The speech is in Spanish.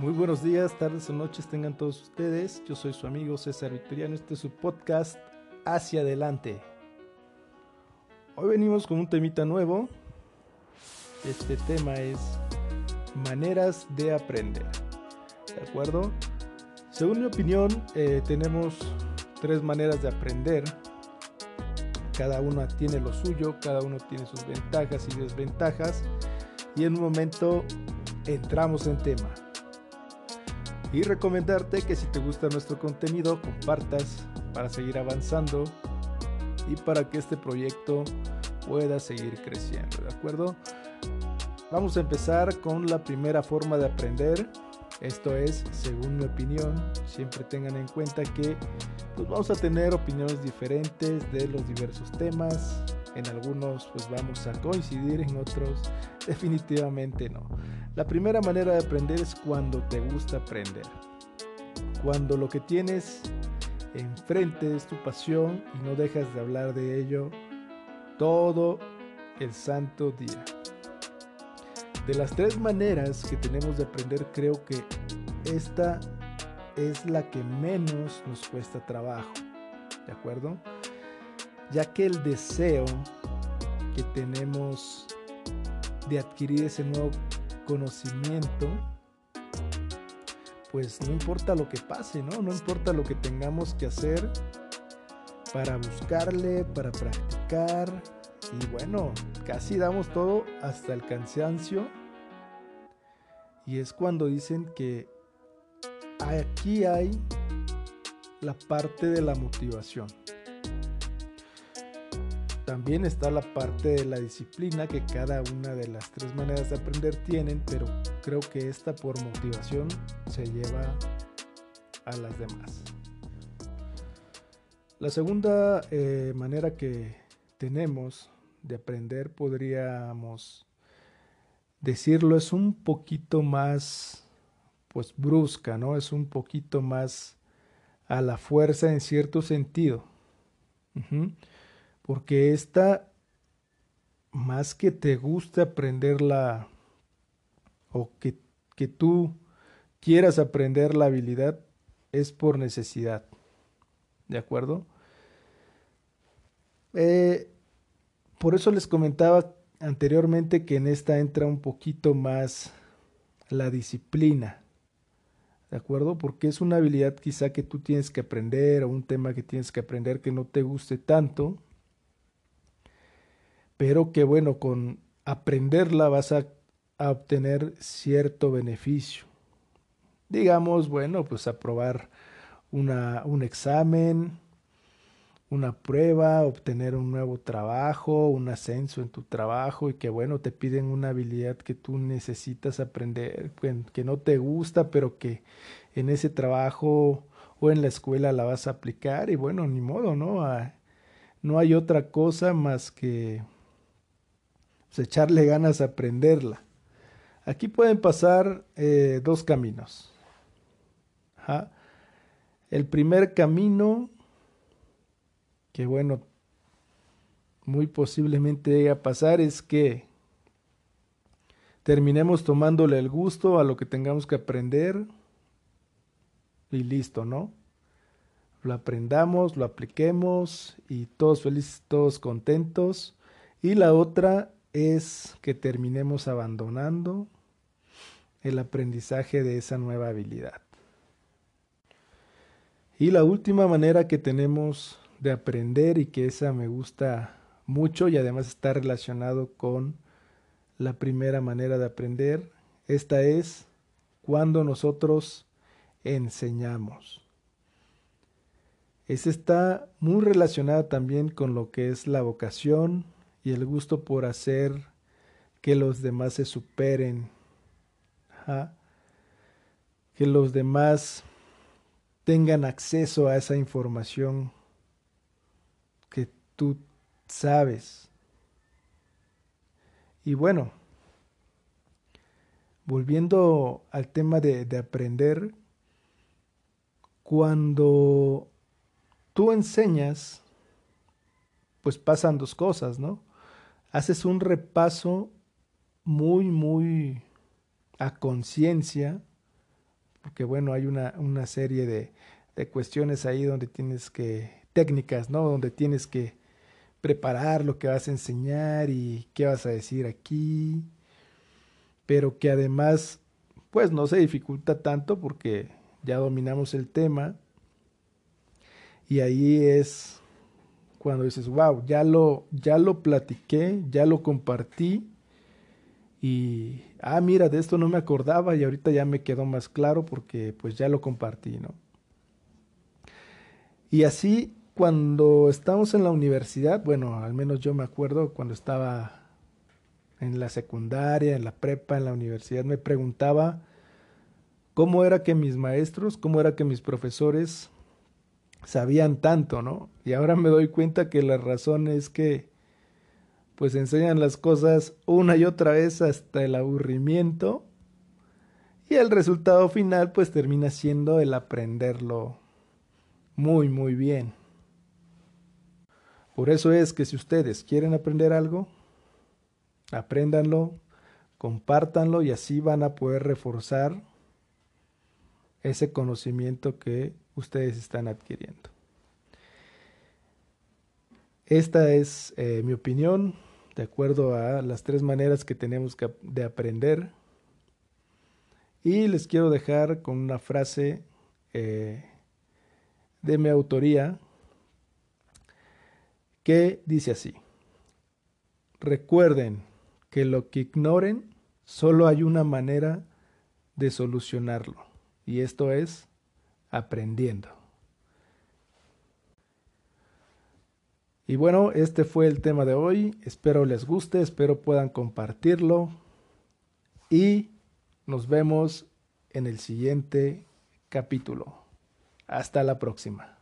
Muy buenos días, tardes o noches tengan todos ustedes. Yo soy su amigo César Victoriano. Este es su podcast Hacia Adelante. Hoy venimos con un temita nuevo. Este tema es maneras de aprender. ¿De acuerdo? Según mi opinión, eh, tenemos tres maneras de aprender. Cada uno tiene lo suyo, cada uno tiene sus ventajas y desventajas. Y en un momento entramos en tema. Y recomendarte que si te gusta nuestro contenido, compartas para seguir avanzando y para que este proyecto pueda seguir creciendo, ¿de acuerdo? Vamos a empezar con la primera forma de aprender. Esto es, según mi opinión, siempre tengan en cuenta que pues vamos a tener opiniones diferentes de los diversos temas. En algunos pues vamos a coincidir, en otros definitivamente no. La primera manera de aprender es cuando te gusta aprender. Cuando lo que tienes enfrente es tu pasión y no dejas de hablar de ello todo el santo día. De las tres maneras que tenemos de aprender, creo que esta es la que menos nos cuesta trabajo. ¿De acuerdo? Ya que el deseo que tenemos de adquirir ese nuevo conocimiento, pues no importa lo que pase, ¿no? No importa lo que tengamos que hacer para buscarle, para practicar. Y bueno, casi damos todo hasta el cansancio. Y es cuando dicen que aquí hay la parte de la motivación. También está la parte de la disciplina que cada una de las tres maneras de aprender tienen, pero creo que esta por motivación se lleva a las demás. La segunda eh, manera que tenemos de aprender podríamos decirlo es un poquito más pues brusca, ¿no? Es un poquito más a la fuerza en cierto sentido porque esta, más que te guste aprenderla o que, que tú quieras aprender la habilidad, es por necesidad. ¿De acuerdo? Eh, por eso les comentaba anteriormente que en esta entra un poquito más la disciplina. ¿De acuerdo? Porque es una habilidad quizá que tú tienes que aprender o un tema que tienes que aprender que no te guste tanto pero que bueno, con aprenderla vas a, obtener cierto beneficio. Digamos, bueno, pues aprobar una, un examen, una prueba, obtener un nuevo trabajo, un ascenso en tu trabajo y que bueno, te piden una habilidad que tú necesitas aprender, que no te gusta, pero que en ese trabajo o en la escuela la vas a aplicar y bueno, ni modo, ¿no? Ah, no hay otra cosa más que pues, echarle ganas a aprenderla. Aquí pueden pasar eh, dos caminos. El primer camino, que bueno, muy posiblemente llegue a pasar, es que terminemos tomándole el gusto a lo que tengamos que aprender y listo, ¿no? Lo aprendamos, lo apliquemos y todos felices, todos contentos. Y la otra es que terminemos abandonando el aprendizaje de esa nueva habilidad. Y la última manera que tenemos de aprender y que esa me gusta mucho y además está relacionado con la primera manera de aprender, esta es cuando nosotros enseñamos. Esa está muy relacionada también con lo que es la vocación, y el gusto por hacer que los demás se superen, que los demás tengan acceso a esa información que tú sabes. Y bueno, volviendo al tema de, de aprender, cuando tú enseñas, pues pasan dos cosas, ¿no? Haces un repaso muy, muy a conciencia porque bueno, hay una, una serie de, de cuestiones ahí donde tienes que, técnicas, ¿no? Donde tienes que preparar lo que vas a enseñar y qué vas a decir aquí, pero que además, pues no se dificulta tanto porque ya dominamos el tema y ahí es cuando dices, wow, ya lo, ya lo platiqué, ya lo compartí y, ah, mira, de esto no me acordaba y ahorita ya me quedó más claro porque pues ya lo compartí, ¿no? Y así cuando estamos en la universidad, bueno, al menos yo me acuerdo cuando estaba en la secundaria, en la prepa, en la universidad, me preguntaba cómo era que mis maestros, cómo era que mis profesores sabían tanto, ¿no? Y ahora me doy cuenta que la razón es que pues enseñan las cosas una y otra vez hasta el aburrimiento y el resultado final pues termina siendo el aprenderlo muy muy bien. Por eso es que si ustedes quieren aprender algo, apréndanlo, compártanlo y así van a poder reforzar ese conocimiento que ustedes están adquiriendo. Esta es eh, mi opinión de acuerdo a las tres maneras que tenemos que, de aprender. Y les quiero dejar con una frase eh, de mi autoría que dice así. Recuerden que lo que ignoren, solo hay una manera de solucionarlo, y esto es aprendiendo. Y bueno, este fue el tema de hoy. Espero les guste, espero puedan compartirlo. Y nos vemos en el siguiente capítulo. Hasta la próxima.